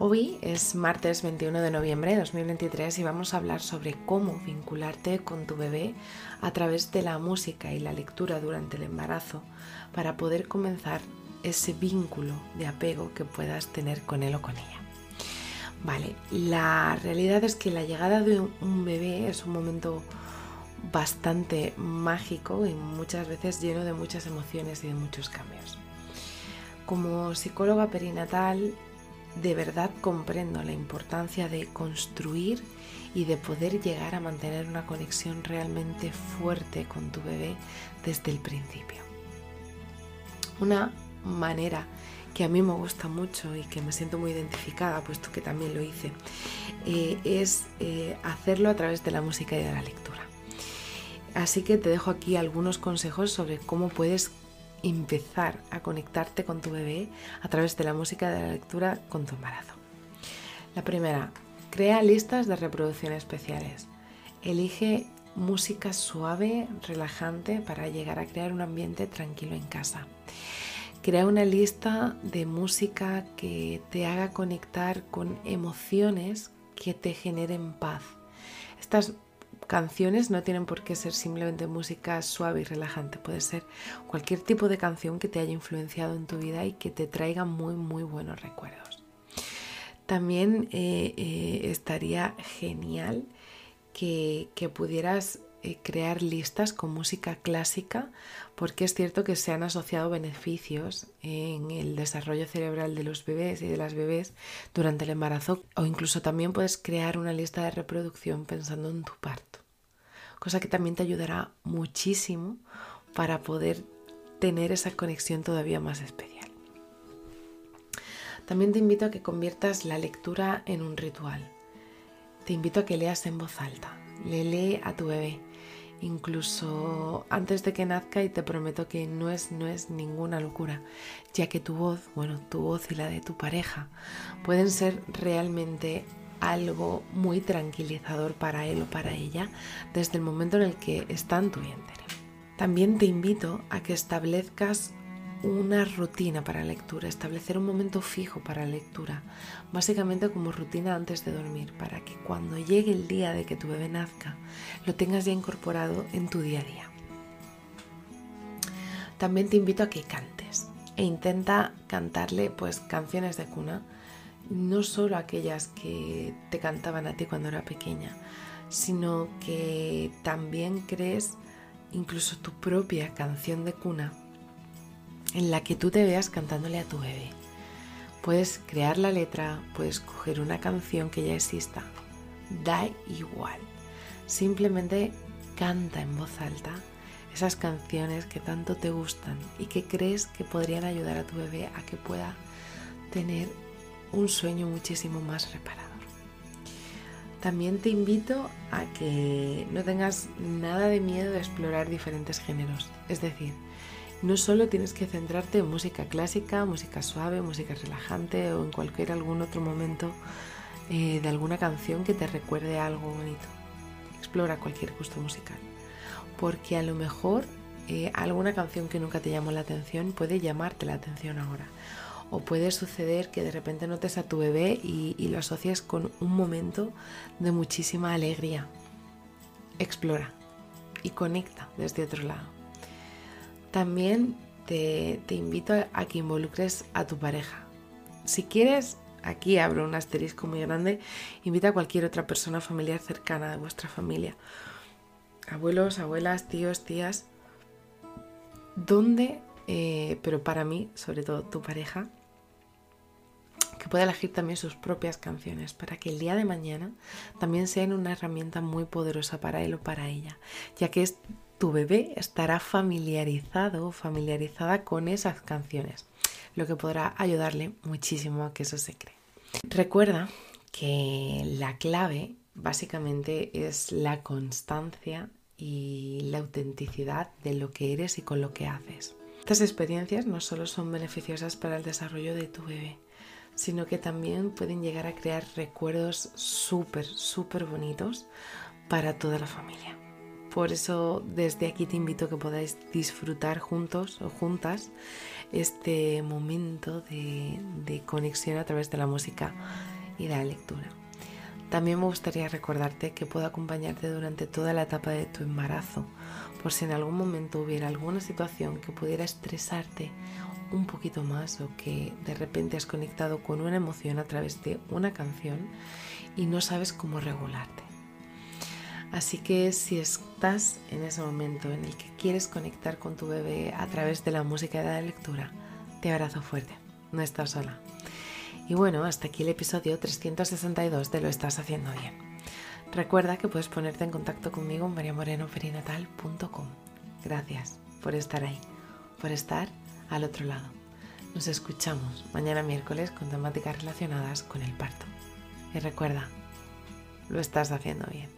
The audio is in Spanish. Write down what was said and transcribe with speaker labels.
Speaker 1: Hoy es martes 21 de noviembre de 2023 y vamos a hablar sobre cómo vincularte con tu bebé a través de la música y la lectura durante el embarazo para poder comenzar ese vínculo de apego que puedas tener con él o con ella. Vale, la realidad es que la llegada de un bebé es un momento bastante mágico y muchas veces lleno de muchas emociones y de muchos cambios. Como psicóloga perinatal de verdad comprendo la importancia de construir y de poder llegar a mantener una conexión realmente fuerte con tu bebé desde el principio. Una manera que a mí me gusta mucho y que me siento muy identificada, puesto que también lo hice, eh, es eh, hacerlo a través de la música y de la lectura. Así que te dejo aquí algunos consejos sobre cómo puedes empezar a conectarte con tu bebé a través de la música de la lectura con tu embarazo. La primera, crea listas de reproducción especiales. Elige música suave, relajante para llegar a crear un ambiente tranquilo en casa. Crea una lista de música que te haga conectar con emociones que te generen paz. Estas canciones no tienen por qué ser simplemente música suave y relajante, puede ser cualquier tipo de canción que te haya influenciado en tu vida y que te traiga muy, muy buenos recuerdos. También eh, eh, estaría genial que, pudieras crear listas con música clásica porque es cierto que se han asociado beneficios en el desarrollo cerebral de los bebés y de las bebés durante el embarazo o incluso también puedes crear una lista de reproducción pensando en tu parto, cosa que también te ayudará muchísimo para poder tener esa conexión todavía más especial. También te invito a que conviertas la lectura en un ritual. Te invito a que leas en voz alta. Le lee a tu bebé incluso antes de que nazca y te prometo que no es, no es ninguna locura, ya que tu voz, bueno, tu voz y la de tu pareja pueden ser realmente algo muy tranquilizador para él o para ella desde el momento en el que está en tu vientre. También te invito a que establezcas una rutina para lectura, establecer un momento fijo para lectura, básicamente como rutina antes de dormir, para que cuando llegue el día de que tu bebé nazca, lo tengas ya incorporado en tu día a día. También te invito a que cantes e intenta cantarle pues canciones de cuna, no solo aquellas que te cantaban a ti cuando era pequeña, sino que también crees incluso tu propia canción de cuna en la que tú te veas cantándole a tu bebé. Puedes crear la letra, puedes coger una canción que ya exista, da igual. Simplemente canta en voz alta esas canciones que tanto te gustan y que crees que podrían ayudar a tu bebé a que pueda tener un sueño muchísimo más reparador. También te invito a que no tengas nada de miedo de explorar diferentes géneros. Es decir, no solo tienes que centrarte en música clásica, música suave, música relajante o en cualquier algún otro momento eh, de alguna canción que te recuerde algo bonito. Explora cualquier gusto musical. Porque a lo mejor eh, alguna canción que nunca te llamó la atención puede llamarte la atención ahora. O puede suceder que de repente notes a tu bebé y, y lo asocias con un momento de muchísima alegría. Explora y conecta desde otro lado. También te, invito a que involucres a tu pareja. Si quieres, aquí abro un asterisco muy grande, invita a cualquier otra persona familiar cercana de vuestra familia. Abuelos, abuelas, tíos, tías, donde, eh, pero para mí, sobre todo tu pareja, que pueda elegir también sus propias canciones para que el día de mañana también sean una herramienta muy poderosa para él o para ella, ya que es, tu bebé estará familiarizado familiarizada con esas canciones, lo que podrá ayudarle muchísimo a que eso se cree. Recuerda que la clave básicamente es la constancia y la autenticidad de lo que eres y con lo que haces. Estas experiencias no solo son beneficiosas para el desarrollo de tu bebé, sino que también pueden llegar a crear recuerdos súper, súper bonitos para toda la familia. Por eso desde aquí te invito a que podáis disfrutar juntos o juntas este momento de, de conexión a través de la música y de la lectura. También me gustaría recordarte que puedo acompañarte durante toda la etapa de tu embarazo, por si en algún momento hubiera alguna situación que pudiera estresarte un poquito más o que de repente has conectado con una emoción a través de una canción y no sabes cómo regularte. Así que si estás en ese momento en el que quieres conectar con tu bebé a través de la música y de la lectura, te abrazo fuerte, no estás sola. Y bueno, hasta aquí el episodio 362 de Lo estás haciendo bien. Recuerda que puedes ponerte en contacto conmigo en mariamorenoperinatal.com. Gracias por estar ahí, por estar al otro lado. Nos escuchamos mañana miércoles con temáticas relacionadas con el parto. Y recuerda, lo estás haciendo bien.